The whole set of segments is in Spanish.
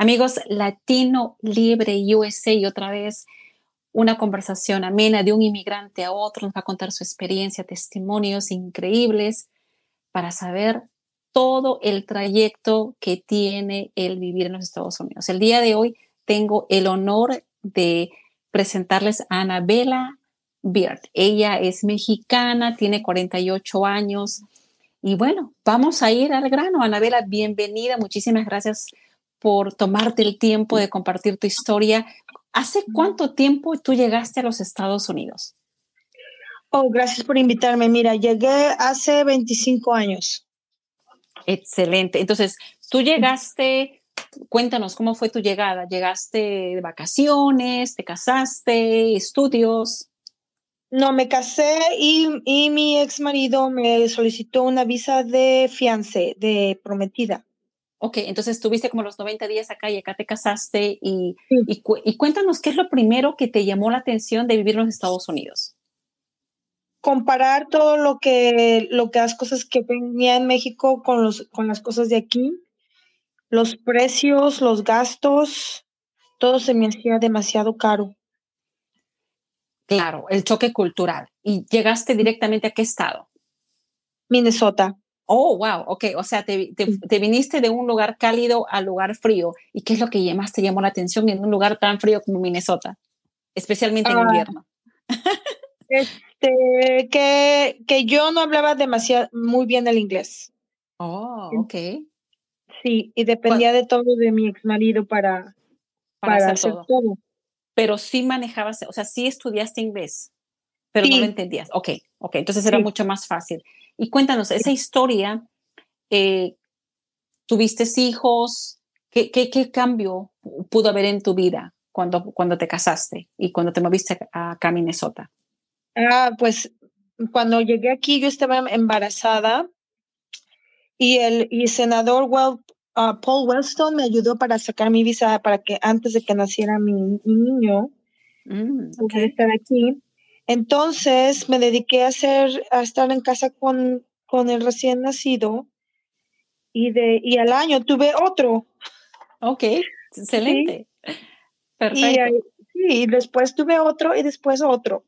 Amigos, Latino Libre USA y otra vez una conversación amena de un inmigrante a otro, nos va a contar su experiencia, testimonios increíbles para saber todo el trayecto que tiene el vivir en los Estados Unidos. El día de hoy tengo el honor de presentarles a Anabela Beard. Ella es mexicana, tiene 48 años. Y bueno, vamos a ir al grano. Anabela, bienvenida. Muchísimas gracias tomarte el tiempo de compartir tu historia. ¿Hace cuánto tiempo tú llegaste a los Estados Unidos? Oh, gracias por invitarme. Mira, llegué hace 25 años. Excelente. Entonces, tú llegaste, cuéntanos cómo fue tu llegada. ¿Llegaste de vacaciones? ¿Te casaste? ¿Estudios? No, me casé y, y mi ex marido me solicitó una visa de fiance, de prometida. Ok, entonces tuviste como los 90 días acá y acá te casaste y, y, cuéntanos qué es lo primero que te llamó la atención de vivir en los Estados Unidos. Comparar todo lo que, lo que las cosas que venía en México con, los, con las cosas de aquí, los precios, los gastos, todo se me hacía demasiado caro. Claro, el choque cultural. ¿Y llegaste directamente a qué estado? Minnesota. Oh, wow, ok. O sea, te, viniste de un lugar cálido al lugar frío. ¿Y qué es lo que más te llamó la atención en un lugar tan frío como Minnesota? Especialmente en ah. invierno. Este, que, que yo no hablaba demasiado, muy bien el inglés. Oh, ok. Sí, y dependía de todo de mi ex marido para, para, hacer, todo. Pero sí manejabas, o sea, sí estudiaste inglés, pero no lo entendías. Ok, ok, entonces era mucho más fácil. Y cuéntanos, esa historia, eh, ¿tuviste hijos? ¿Qué, ¿Qué, qué, cambio pudo haber en tu vida cuando, cuando te casaste y cuando te moviste acá a Minnesota? Ah, pues cuando llegué aquí yo estaba embarazada y el y senador well, ah, Paul Wellstone me ayudó para sacar mi visa para que antes de que naciera mi, niño mm, estar aquí. Entonces me dediqué a hacer, a estar en casa con, con el recién nacido y de y al año tuve otro. Ok, excelente. Perfecto. Y, después tuve otro y después otro.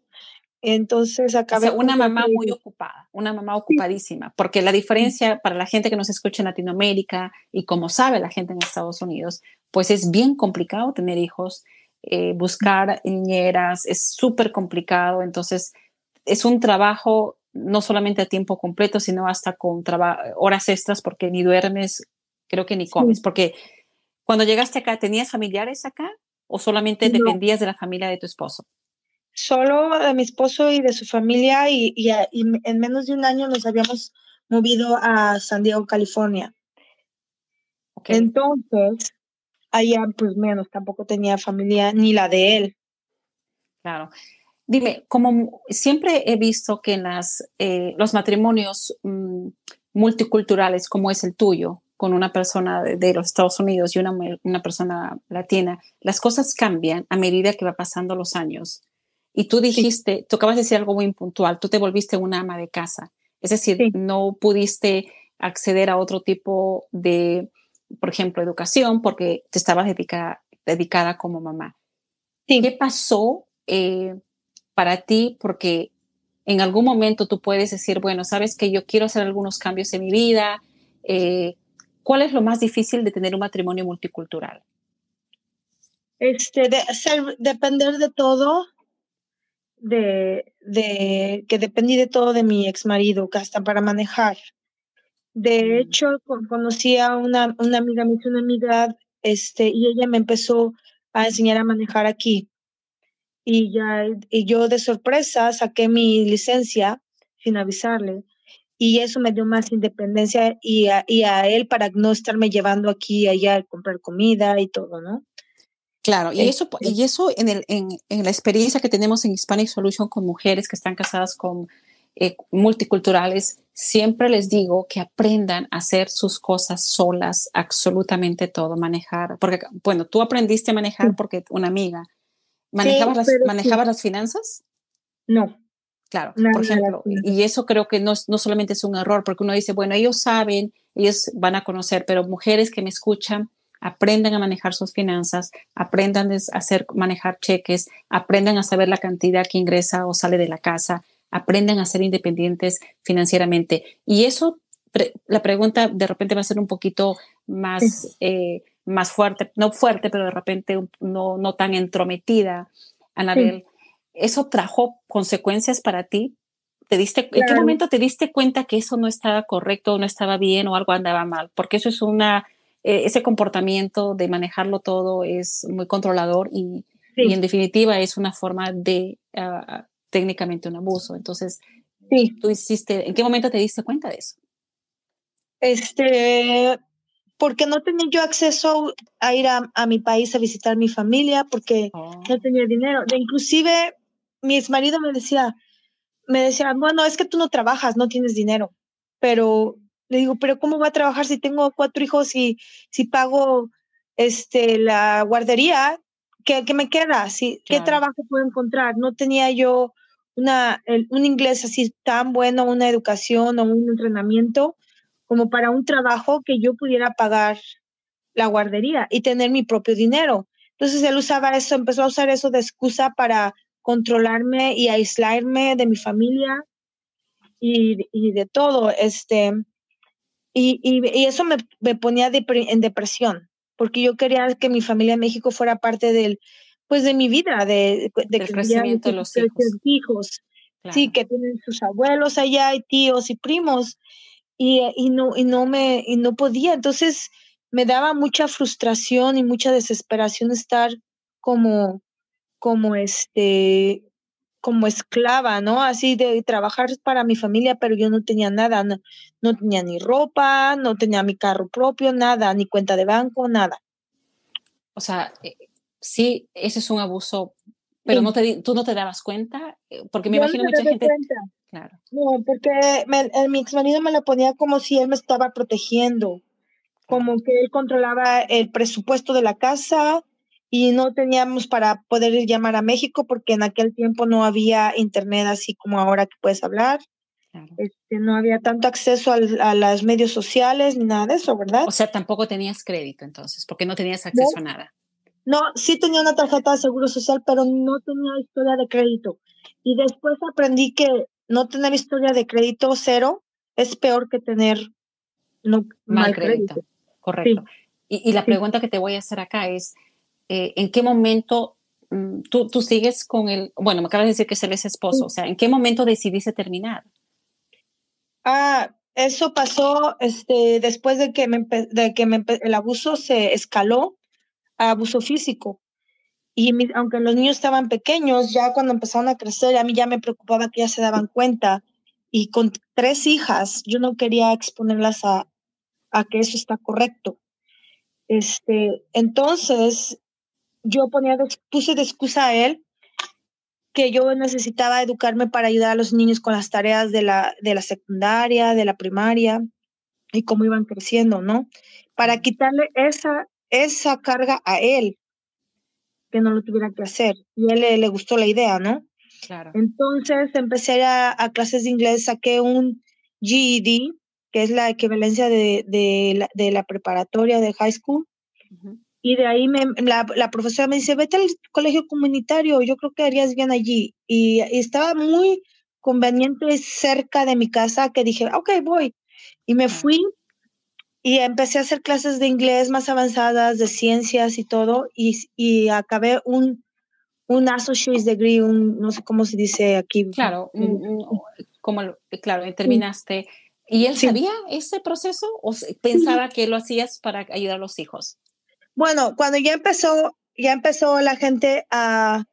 Entonces acabé. una mamá muy ocupada, una mamá ocupadísima, porque la diferencia para la gente que nos escucha en Latinoamérica y como sabe la gente en Estados Unidos, pues es bien complicado tener hijos eh, buscar niñeras, es súper complicado, entonces es un trabajo no solamente a tiempo completo, sino hasta con horas extras porque ni duermes, creo que ni comes, porque cuando llegaste acá, ¿tenías familiares acá o solamente dependías de la familia de tu esposo? Solo de mi esposo y de su familia y, y, en menos de un año nos habíamos movido a San Diego, California. Entonces, allá pues menos, tampoco tenía familia ni la de él. Claro. Dime, como siempre he visto que en las, eh, los matrimonios mm, multiculturales como es el tuyo, con una persona de, los Estados Unidos y una, una, persona latina, las cosas cambian a medida que va pasando los años. Y tú dijiste, tú acabas de decir algo muy puntual, tú te volviste una ama de casa. Es decir, no pudiste acceder a otro tipo de por ejemplo, educación, porque te estabas dedicada, dedicada como mamá. ¿Qué pasó eh, para ti? Porque en algún momento tú puedes decir, bueno, sabes que yo quiero hacer algunos cambios en mi vida. Eh, ¿Cuál es lo más difícil de tener un matrimonio multicultural? Este, de depender de todo, de, de que dependí de todo de mi ex marido, hasta para manejar. De mm. hecho, conocí a una, una amiga, me hizo una amiga, este, y ella me empezó a enseñar a manejar aquí. Y ya, y yo de sorpresa saqué mi licencia sin avisarle. Y eso me dio más independencia y a, y a él para no estarme llevando aquí y allá a comprar comida y todo, ¿no? Claro, y eso, y este eso en, el, en, en la experiencia que tenemos en Hispanic Solution con mujeres que están casadas con eh, multiculturales, siempre les digo que aprendan a hacer sus cosas solas, absolutamente todo, manejar, porque, bueno, tú aprendiste a manejar porque una amiga, ¿manejabas, las, ¿manejabas las finanzas? No. Claro, por ejemplo, y eso creo que no, no solamente es un error, porque uno dice, bueno, ellos saben, ellos van a conocer, pero mujeres que me escuchan, aprendan a manejar sus finanzas, aprendan a hacer, manejar cheques, aprendan a saber la cantidad que ingresa o sale de la casa, aprendan a ser independientes financieramente. Y eso, la pregunta de repente va a ser un poquito más, eh, más fuerte, no fuerte, pero de repente no, no tan entrometida, Anabel. ¿Eso trajo consecuencias para ti? ¿Te diste, ¿En qué momento te diste cuenta que eso no estaba correcto, no estaba bien o algo andaba mal? Porque eso es una, eh, ese comportamiento de manejarlo todo es muy controlador y, y en definitiva es una forma de uh, técnicamente un abuso. Entonces, sí. tú hiciste, ¿en qué momento te diste cuenta de eso? Este, porque no tenía yo acceso a ir a, a mi país a visitar mi familia, porque oh. no tenía dinero. De, inclusive, mi ex marido me decía, me decía, bueno, es que tú no trabajas, no tienes dinero. Pero le digo, pero ¿cómo voy a trabajar si tengo cuatro hijos y si pago este, la guardería? ¿Qué, qué me queda? Si, ¿Qué trabajo puedo encontrar? No tenía yo una, un inglés así tan bueno, una educación o un entrenamiento como para un trabajo que yo pudiera pagar la guardería y tener mi propio dinero. Entonces él usaba eso, empezó a usar eso de excusa para controlarme y aislarme de mi familia y, y de todo. Este, y, y, eso me, me ponía en depresión, porque yo quería que mi familia en México fuera parte del, pues de mi vida, de, de crecimiento de los hijos. Sí, que tienen sus abuelos allá y tíos y primos. Y, y, no, y, no me, y no podía. Entonces me daba mucha frustración y mucha desesperación estar como, como este, como esclava, ¿no? Así de trabajar para mi familia, pero yo no tenía nada, no, no, tenía ni ropa, no tenía mi carro propio, nada, ni cuenta de banco, nada. O sea, eh, sí, ese es un abuso, pero no te, tú no te dabas cuenta, eh, porque me imagino mucha gente... Claro. No, porque mi ex marido me lo ponía como si él me estaba protegiendo, como que él controlaba el presupuesto de la casa y no teníamos para poder llamar a México porque en aquel tiempo no había internet así como ahora que puedes hablar. Este, no había tanto acceso a los medios sociales ni nada de eso, ¿verdad? O sea, tampoco tenías crédito entonces, porque no tenías acceso a nada. No, sí tenía una tarjeta de seguro social, pero no tenía historia de crédito. Y después aprendí que no tener historia de crédito cero es peor que tener no, mal, crédito. Correcto. Y, la pregunta que te voy a hacer acá es, eh, ¿en qué momento mm, tú, tú, sigues con el, bueno, me acabas de decir que es el esposo, o sea, ¿en qué momento decidiste terminar? Ah, eso pasó este, después de que, me, de que me, el abuso se escaló abuso físico. Y aunque los niños estaban pequeños, ya cuando empezaron a crecer, a mí ya me preocupaba que ya se daban cuenta. Y con tres hijas, yo no quería exponerlas a, a que eso está correcto. Este, entonces, yo ponía, puse de excusa a él que yo necesitaba educarme para ayudar a los niños con las tareas de la, de la secundaria, de la primaria y cómo iban creciendo, ¿no? Para quitarle esa esa carga a él, que no lo tuviera que hacer. Y a él le, gustó la idea, ¿no? Claro. Entonces empecé a, a, clases de inglés, saqué un GED, que es la equivalencia de, de, la, de la, preparatoria de high school. Y de ahí me, la, la, profesora me dice, vete al colegio comunitario, yo creo que harías bien allí. Y, y, estaba muy conveniente cerca de mi casa que dije, ok, voy. Y me fui y empecé a hacer clases de inglés más avanzadas, de ciencias y todo, y, y acabé un, un associate's degree, un, no sé cómo se dice aquí. Claro, como, claro, terminaste. ¿Y él sabía ese proceso o pensaba que lo hacías para ayudar a los hijos? Bueno, cuando ya empezó, ya empezó la gente a,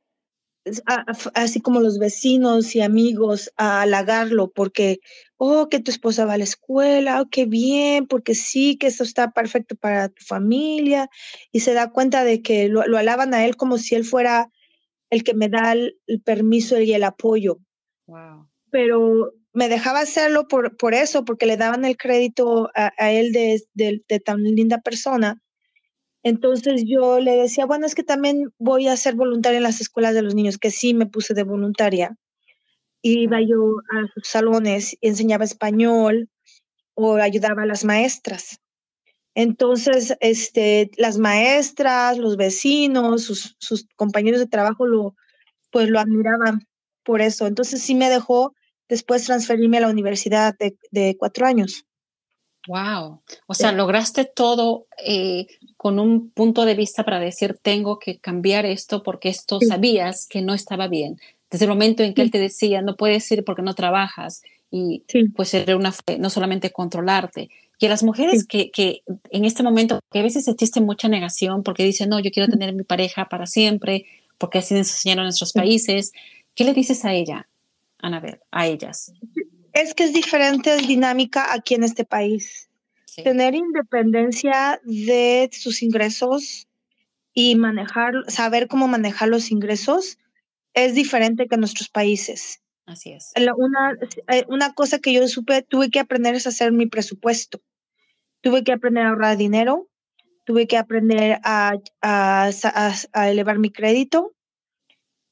así como los vecinos y amigos a halagarlo porque, oh, que tu esposa va a la escuela, oh, qué bien, porque sí, que eso está perfecto para tu familia, y se da cuenta de que lo, alaban a él como si él fuera el que me da el, permiso y el apoyo. Wow. Pero me dejaba hacerlo por, por eso, porque le daban el crédito a, él de, de tan linda persona entonces yo le decía, bueno, es que también voy a ser voluntaria en las escuelas de los niños, que sí me puse de voluntaria. Iba yo a sus salones, enseñaba español o ayudaba a las maestras. Entonces, este, las maestras, los vecinos, sus, sus compañeros de trabajo lo, pues lo admiraban por eso. Entonces sí me dejó después transferirme a la universidad de, de cuatro años. Wow. O sea, lograste todo eh, con un punto de vista para decir, tengo que cambiar esto porque esto sabías que no estaba bien. Desde el momento en que él te decía, no puedes ir porque no trabajas y pues era una no solamente controlarte. Y a las mujeres que, que, en este momento, que a veces existe mucha negación porque dicen, no, yo quiero tener mi pareja para siempre, porque así nos enseñaron en nuestros países, ¿qué le dices a ella, Anabel, a ellas? Es que es diferente dinámica aquí en este país. Tener independencia de sus ingresos y manejar, saber cómo manejar los ingresos es diferente que en nuestros países. Así es. Una, eh, una cosa que yo supe, tuve que aprender es hacer mi presupuesto. Tuve que aprender a ahorrar dinero, tuve que aprender a, a, a, elevar mi crédito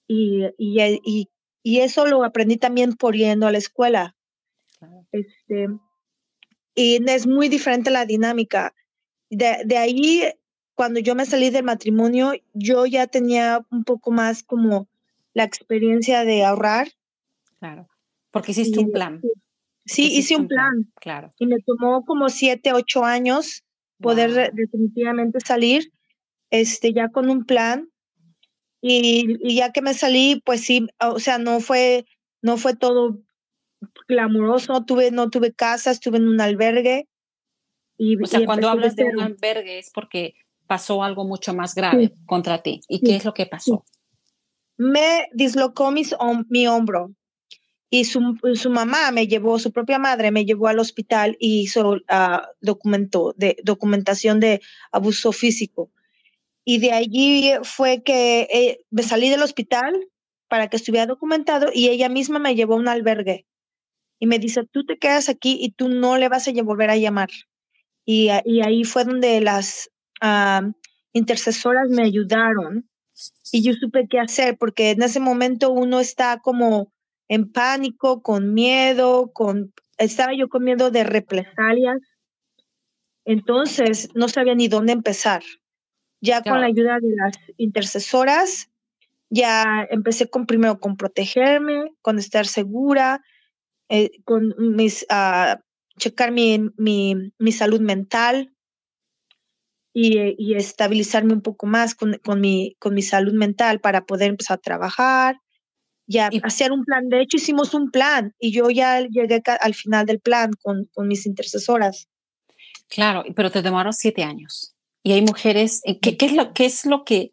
y, y, y, y, eso lo aprendí también por yendo a la escuela. Este, y es muy diferente la dinámica. De, de ahí, cuando yo me salí del matrimonio, yo ya tenía un poco más como la experiencia de ahorrar. Claro, porque hiciste un plan. Sí, hice un plan. Claro. Y me tomó como siete, ocho años poder definitivamente salir este, ya con un plan. Y, y, ya que me salí, pues sí, o sea, no fue, no fue todo glamuroso, tuve, no tuve casa, estuve en un albergue. Y, o sea, cuando hablas de un albergue es porque pasó algo mucho más grave contra ti. ¿Y qué es lo que pasó? Me dislocó mis, mi hombro y su, su, mamá me llevó, su propia madre me llevó al hospital y hizo uh, documento de, documentación de abuso físico. Y de allí fue que eh, me salí del hospital para que estuviera documentado y ella misma me llevó a un albergue y me dice, tú te quedas aquí y tú no le vas a volver a llamar. Y, y ahí fue donde las uh, intercesoras me ayudaron y yo supe qué hacer, porque en ese momento uno está como en pánico, con miedo, con estaba yo con miedo de represalias. Entonces no sabía ni dónde empezar. Ya con la ayuda de las intercesoras, ya empecé con primero con protegerme, con estar segura, eh, con mis, uh, checar mi, mi, mi, salud mental y, y, estabilizarme un poco más con, con, mi, con mi salud mental para poder empezar a trabajar, ya hacer un plan. De hecho, hicimos un plan y yo ya llegué al final del plan con, con mis intercesoras. Claro, pero te demoraron siete años. Y hay mujeres, eh, ¿qué, qué, es lo, ¿qué es lo que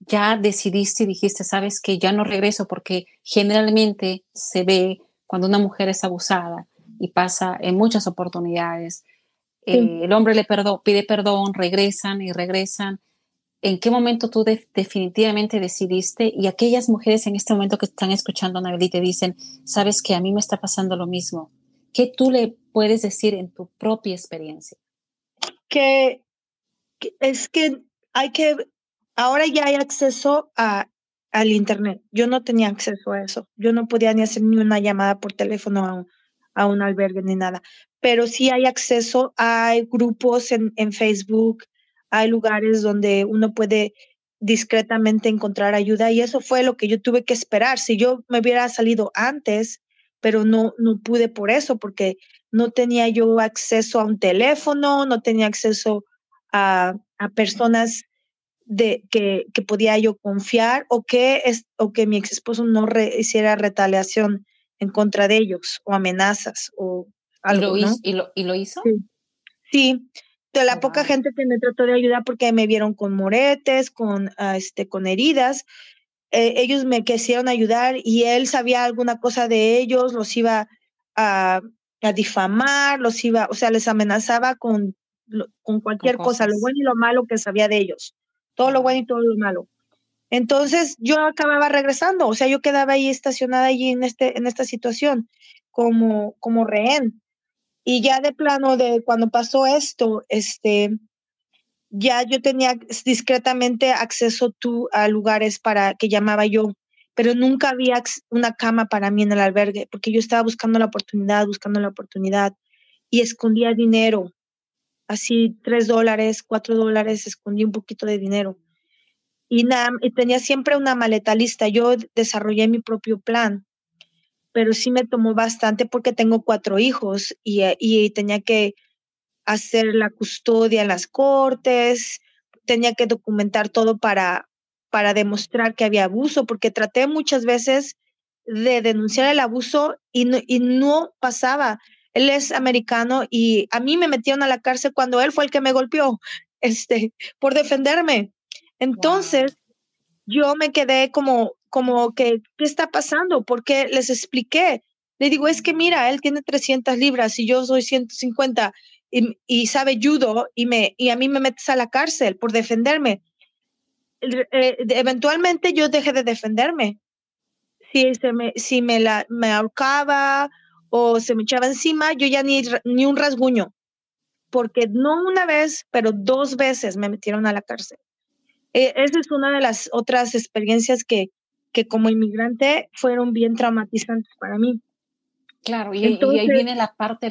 ya decidiste y dijiste, sabes que ya no regreso? Porque generalmente se ve cuando una mujer es abusada y pasa en muchas oportunidades, eh, el hombre le pide perdón, regresan y regresan. ¿En qué momento tú definitivamente decidiste y aquellas mujeres en este momento que están escuchando a Anabel te dicen, sabes que a mí me está pasando lo mismo? ¿Qué tú le puedes decir en tu propia experiencia? Que, que es que hay que, ahora ya hay acceso a al Internet. Yo no tenía acceso a eso. Yo no podía ni hacer ni una llamada por teléfono a un, albergue ni nada. Pero sí hay acceso, hay grupos en, Facebook, hay lugares donde uno puede discretamente encontrar ayuda y eso fue lo que yo tuve que esperar. Si yo me hubiera salido antes, pero no, no pude por eso, porque no tenía yo acceso a un teléfono, no tenía acceso a personas de que, que, podía yo confiar o que, es, o que mi ex esposo no hiciera retaliación en contra de ellos o amenazas o algo. ¿Y lo, ¿no? ¿y lo, ¿y lo hizo? Sí. sí. De la poca gente que me trató de ayudar porque me vieron con moretes, con, uh, este, con heridas, eh, ellos me quisieron ayudar y él sabía alguna cosa de ellos, los iba a, a difamar, los iba, o sea, les amenazaba con, con cualquier con cosa, lo bueno y lo malo que sabía de ellos todo lo bueno y todo lo malo. Entonces yo acababa regresando, o sea, yo quedaba ahí estacionada allí en, este, en esta situación como, como rehén. Y ya de plano de cuando pasó esto, este, ya yo tenía discretamente acceso tú a lugares para que llamaba yo, pero nunca había una cama para mí en el albergue, porque yo estaba buscando la oportunidad, buscando la oportunidad y escondía dinero así tres dólares, cuatro dólares, escondí un poquito de dinero. Y, nada, y tenía siempre una maleta lista. Yo desarrollé mi propio plan, pero sí me tomó bastante porque tengo cuatro hijos y, y tenía que hacer la custodia en las cortes, tenía que documentar todo para, para demostrar que había abuso, porque traté muchas veces de denunciar el abuso y no, y no pasaba. Él es americano y a mí me metieron a la cárcel cuando él fue el que me golpeó, este, por defenderme. Entonces, yo me quedé como, como que, ¿qué está pasando? Porque les expliqué. Le digo, es que mira, él tiene 300 libras y yo soy 150 y, y sabe judo y, me, y a mí me metes a la cárcel por defenderme. Eh, eventualmente yo dejé de defenderme. Si, se me, si me, la, me ahorcaba o se me echaba encima, yo ya ni, ni un rasguño, porque no una vez, pero dos veces me metieron a la cárcel. E, esa es una de las otras experiencias que, que como inmigrante fueron bien traumatizantes para mí. Claro, y, ahí viene la parte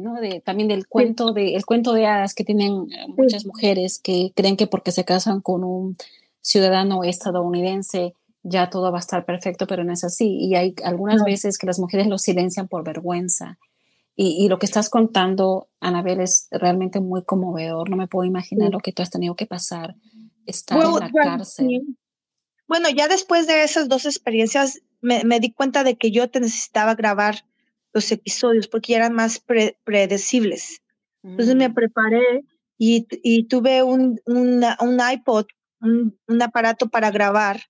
¿no? de, también del cuento, de, el cuento de hadas que tienen eh, muchas mujeres que creen que porque se casan con un ciudadano estadounidense ya todo va a estar perfecto, pero no es así. Y hay algunas veces que las mujeres lo silencian por vergüenza. Y, lo que estás contando, Anabel, es realmente muy conmovedor. No me puedo imaginar lo que tú has tenido que pasar, estar en la cárcel. Bueno, ya después de esas dos experiencias, me, me, di cuenta de que yo te necesitaba grabar los episodios porque ya eran más predecibles. Entonces me mm. preparé y, y tuve un, un iPod, un, un, aparato para grabar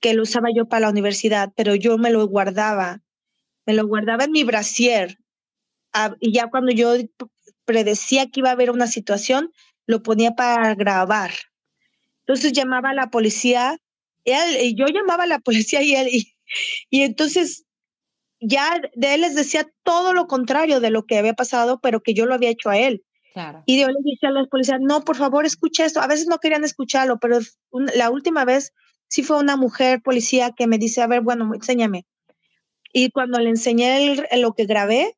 que lo usaba yo para la universidad, pero yo me lo guardaba, me lo guardaba en mi brasier. Ah, y ya cuando yo predecía que iba a haber una situación, lo ponía para grabar. Entonces llamaba a la policía, y yo llamaba a la policía y él, y, y entonces ya de él les decía todo lo contrario de lo que había pasado, pero que yo lo había hecho a él. Claro. Y yo le decía a los policías, no, por favor, escucha esto. A veces no querían escucharlo, pero la última vez sí fue una mujer policía que me dice, a ver, bueno, enséñame. Y cuando le enseñé lo que grabé,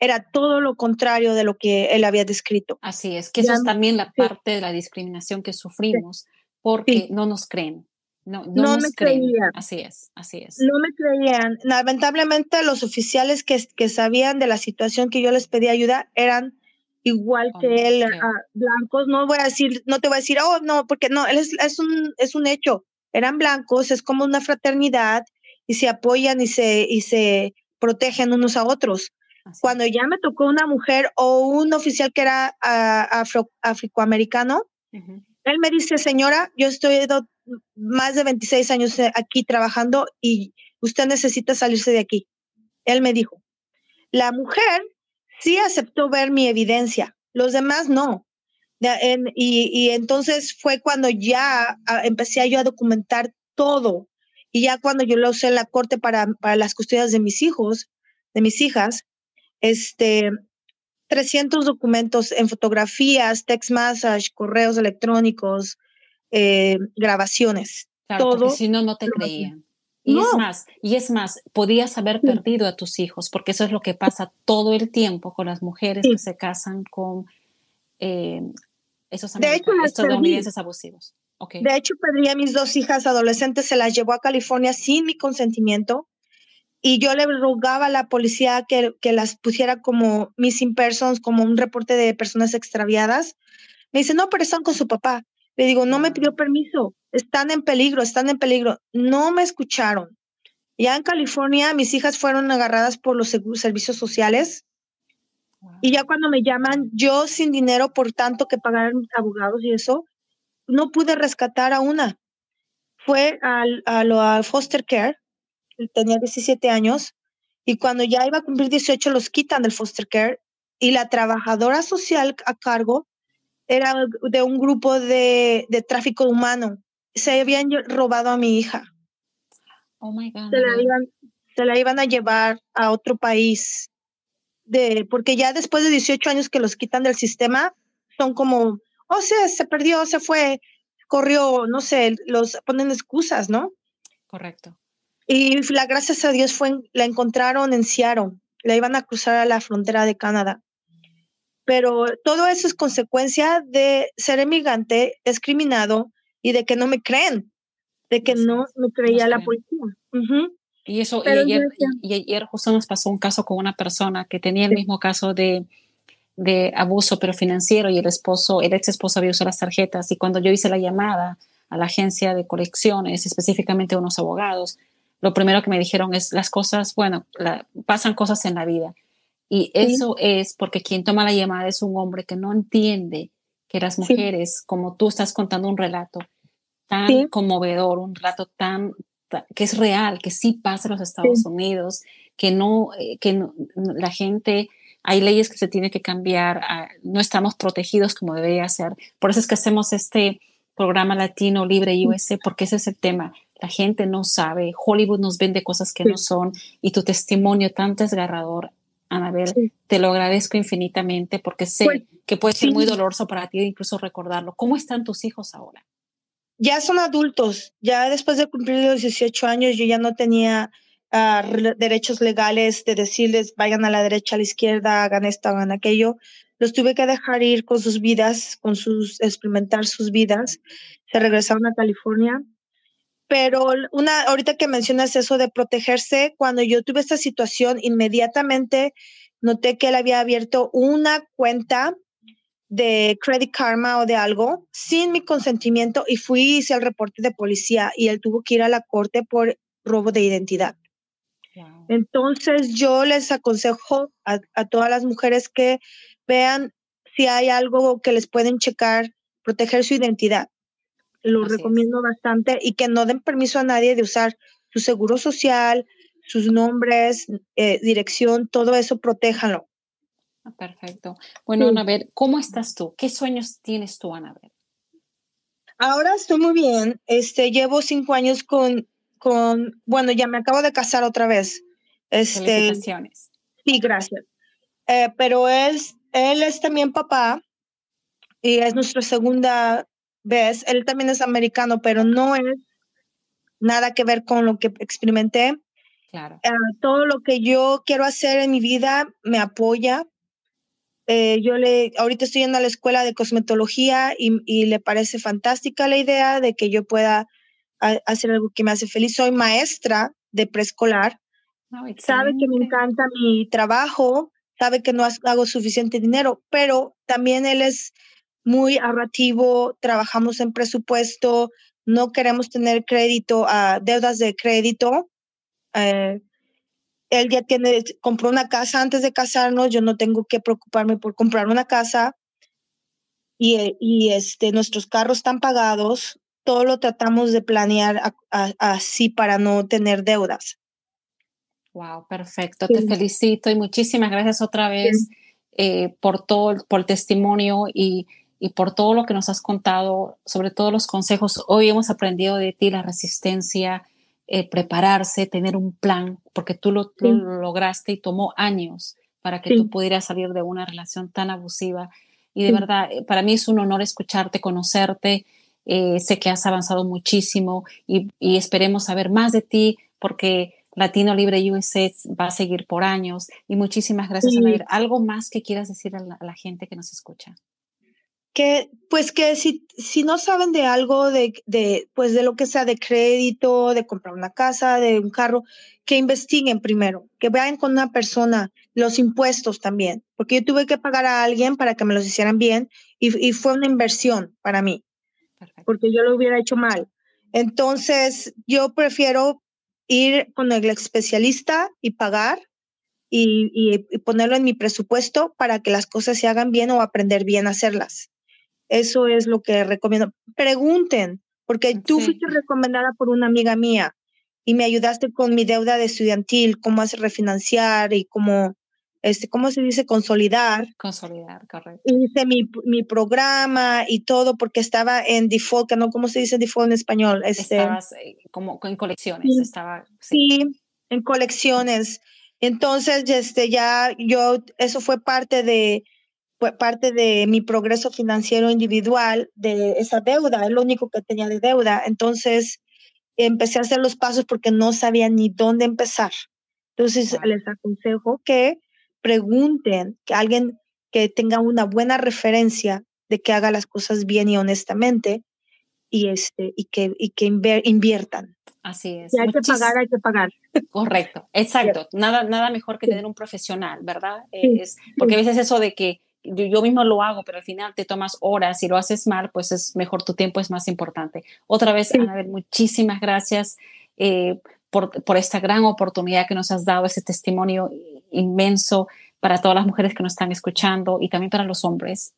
era todo lo contrario de lo que él había descrito. Así es, que eso es también la parte de la discriminación que sufrimos, porque no nos creen. No, no, me creían. Así es, así es. No me creían. Lamentablemente los oficiales que, que sabían de la situación que yo les pedí ayuda eran igual que oh, él, ah, blancos. No voy a decir, no te voy a decir, oh, no, porque no, él es, es, un, es un hecho. Eran blancos, es como una fraternidad y se apoyan y se, y se protegen unos a otros. Cuando ya me tocó una mujer o un oficial que era uh, afroamericano, él me dice, señora, yo estoy más de 26 años eh, aquí trabajando y usted necesita salirse de aquí. Él me dijo, la mujer sí aceptó ver mi evidencia, los demás no. Y, entonces fue cuando ya ah, empecé yo a documentar todo. Y ya cuando yo lo usé en la corte para, para las custodias de mis hijos, de mis hijas, este, 300 documentos en fotografías, text message, correos electrónicos, eh, grabaciones. todo. si no, no te creían. Y es más, y es más, podías haber perdido a tus hijos, porque eso es lo que pasa todo el tiempo con las mujeres que se casan con eh, esos estadounidenses abusivos. De hecho, perdí a mis dos hijas adolescentes, se las llevó a California sin mi consentimiento y yo le rogaba a la policía que, que las pusiera como missing persons, como un reporte de personas extraviadas. Me dice, no, pero están con su papá. Le digo, no me pidió permiso, están en peligro, están en peligro. No me escucharon. Ya en California mis hijas fueron agarradas por los servicios sociales y ya cuando me llaman, yo sin dinero por tanto que pagar abogados y eso, no pude rescatar a una. Fue al, a lo al foster care tenía 17 años y cuando ya iba a cumplir 18 los quitan del foster care y la trabajadora social a cargo era de un grupo de, de tráfico humano. Se habían robado a mi hija. Oh my God. Se la iban, se la iban a llevar a otro país. De, porque ya después de 18 años que los quitan del sistema, son como, oh, sea, se perdió, se fue, corrió, no sé, los ponen excusas, ¿no? Correcto. Y la gracias a Dios fue, la encontraron en Seattle, la iban a cruzar a la frontera de Canadá. pero todo eso es consecuencia de ser emigrante, discriminado y de que no me creen, de que no me creía la policía. Y eso, y ayer, y ayer, justo nos pasó un caso con una persona que tenía el mismo caso de, de abuso, pero financiero, y el esposo, el ex esposo había usado las tarjetas. Y cuando yo hice la llamada a la agencia de colecciones, específicamente a unos abogados, lo primero que me dijeron es las cosas, bueno, pasan cosas en la vida. Y eso es porque quien toma la llamada es un hombre que no entiende que las mujeres, como tú estás contando un relato tan conmovedor, un relato tan, que es real, que sí pasa en los Estados Unidos, que no, eh, que la gente hay leyes que se tienen que cambiar, ah, no estamos protegidos como debería ser. Por eso es que hacemos este programa latino libre US, porque ese es el tema. La gente no sabe, Hollywood nos vende cosas que no son y tu testimonio tan desgarrador, Anabel, te lo agradezco infinitamente porque sé pues, que puede ser muy doloroso para ti incluso recordarlo. ¿Cómo están tus hijos ahora? Ya son adultos, ya después de cumplir los 18 años yo ya no tenía derechos legales de decirles vayan a la derecha, a la izquierda, hagan esto, hagan aquello. Los tuve que dejar ir con sus vidas, con sus, experimentar sus vidas. Se regresaron a California. Pero una, ahorita que mencionas eso de protegerse, cuando yo tuve esta situación, inmediatamente noté que él había abierto una cuenta de Credit Karma o de algo sin mi consentimiento y fui hice el reporte de policía y él tuvo que ir a la corte por robo de identidad. Entonces yo les aconsejo a, todas las mujeres que vean si hay algo que les pueden checar, proteger su identidad. Lo recomiendo bastante y que no den permiso a nadie de usar su seguro social, sus nombres, eh, dirección, todo eso, protéjanlo. Ah, perfecto. Bueno, Ana, ver, ¿cómo estás tú? ¿Qué sueños tienes tú, Anabel? Ahora estoy muy bien. Este, llevo cinco años con con, bueno, ya me acabo de casar otra vez. Este, Felicitaciones. Sí, gracias. Eh, pero él, él es también papá y es nuestra segunda vez. Él también es americano, pero no es nada que ver con lo que experimenté. Claro. Eh, todo lo que yo quiero hacer en mi vida me apoya. Eh, yo le, ahorita estoy yendo a la escuela de cosmetología y, y, le parece fantástica la idea de que yo pueda hacer algo que me hace feliz. Soy maestra de preescolar. sabe que me encanta mi trabajo, sabe que no hago suficiente dinero, pero también él es muy ahorrativo, trabajamos en presupuesto, no queremos tener crédito, a deudas de crédito. Eh, él ya tiene, compró una casa antes de casarnos, yo no tengo que preocuparme por comprar una casa. Y, y este, nuestros carros están pagados, todo lo tratamos de planear así para no tener deudas. Wow, perfecto. Te felicito y muchísimas gracias otra vez eh, por todo, por el testimonio y, y, por todo lo que nos has contado, sobre todos los consejos. Hoy hemos aprendido de ti la resistencia, eh, prepararse, tener un plan, porque tú lo, lograste y tomó años para que tú pudieras salir de una relación tan abusiva. Y de verdad, eh, para mí es un honor escucharte, conocerte eh, sé que has avanzado muchísimo y, esperemos saber más de ti porque Latino Libre USA va a seguir por años. Y muchísimas gracias, sí. ¿Algo más que quieras decir a la, gente que nos escucha? Que, pues que si, si no saben de algo, de, de, pues de lo que sea de crédito, de comprar una casa, de un carro, que investiguen primero, que vean con una persona los impuestos también, porque yo tuve que pagar a alguien para que me los hicieran bien y, y fue una inversión para mí porque yo lo hubiera hecho mal. Entonces, yo prefiero ir con el especialista y pagar y, ponerlo en mi presupuesto para que las cosas se hagan bien o aprender bien a hacerlas. Eso es lo que recomiendo. Pregunten, porque tú fuiste recomendada por una amiga mía y me ayudaste con mi deuda de estudiantil, cómo hacer refinanciar y cómo este, ¿cómo se dice? Consolidar. Consolidar, correcto. Hice mi, mi, programa y todo porque estaba en default, que no, ¿cómo se dice default en español? Este, Estabas eh, como en colecciones, sí, estaba. Sí. en colecciones. Entonces, este, ya yo, eso fue parte de, parte de mi progreso financiero individual, de esa deuda, es lo único que tenía de deuda. Entonces, empecé a hacer los pasos porque no sabía ni dónde empezar. Entonces, les aconsejo que pregunten, que alguien que tenga una buena referencia de que haga las cosas bien y honestamente y, este, y que, y que inviertan. Así es. Si hay que pagar, hay que pagar. Correcto, exacto. Nada, nada mejor que tener un profesional, ¿verdad? Es, porque a veces eso de que yo, mismo lo hago, pero al final te tomas horas y lo haces mal, pues es mejor, tu tiempo es más importante. Otra vez, Anabel, muchísimas gracias eh, por, por, esta gran oportunidad que nos has dado, ese testimonio inmenso para todas las mujeres que nos están escuchando y también para los hombres.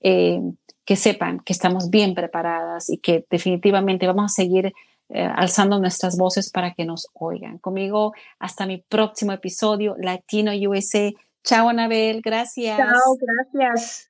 Eh, que sepan que estamos bien preparadas y que definitivamente vamos a seguir eh, alzando nuestras voces para que nos oigan. Conmigo hasta mi próximo episodio, Latino USA. Chao, Anabel. Gracias. Chao, gracias.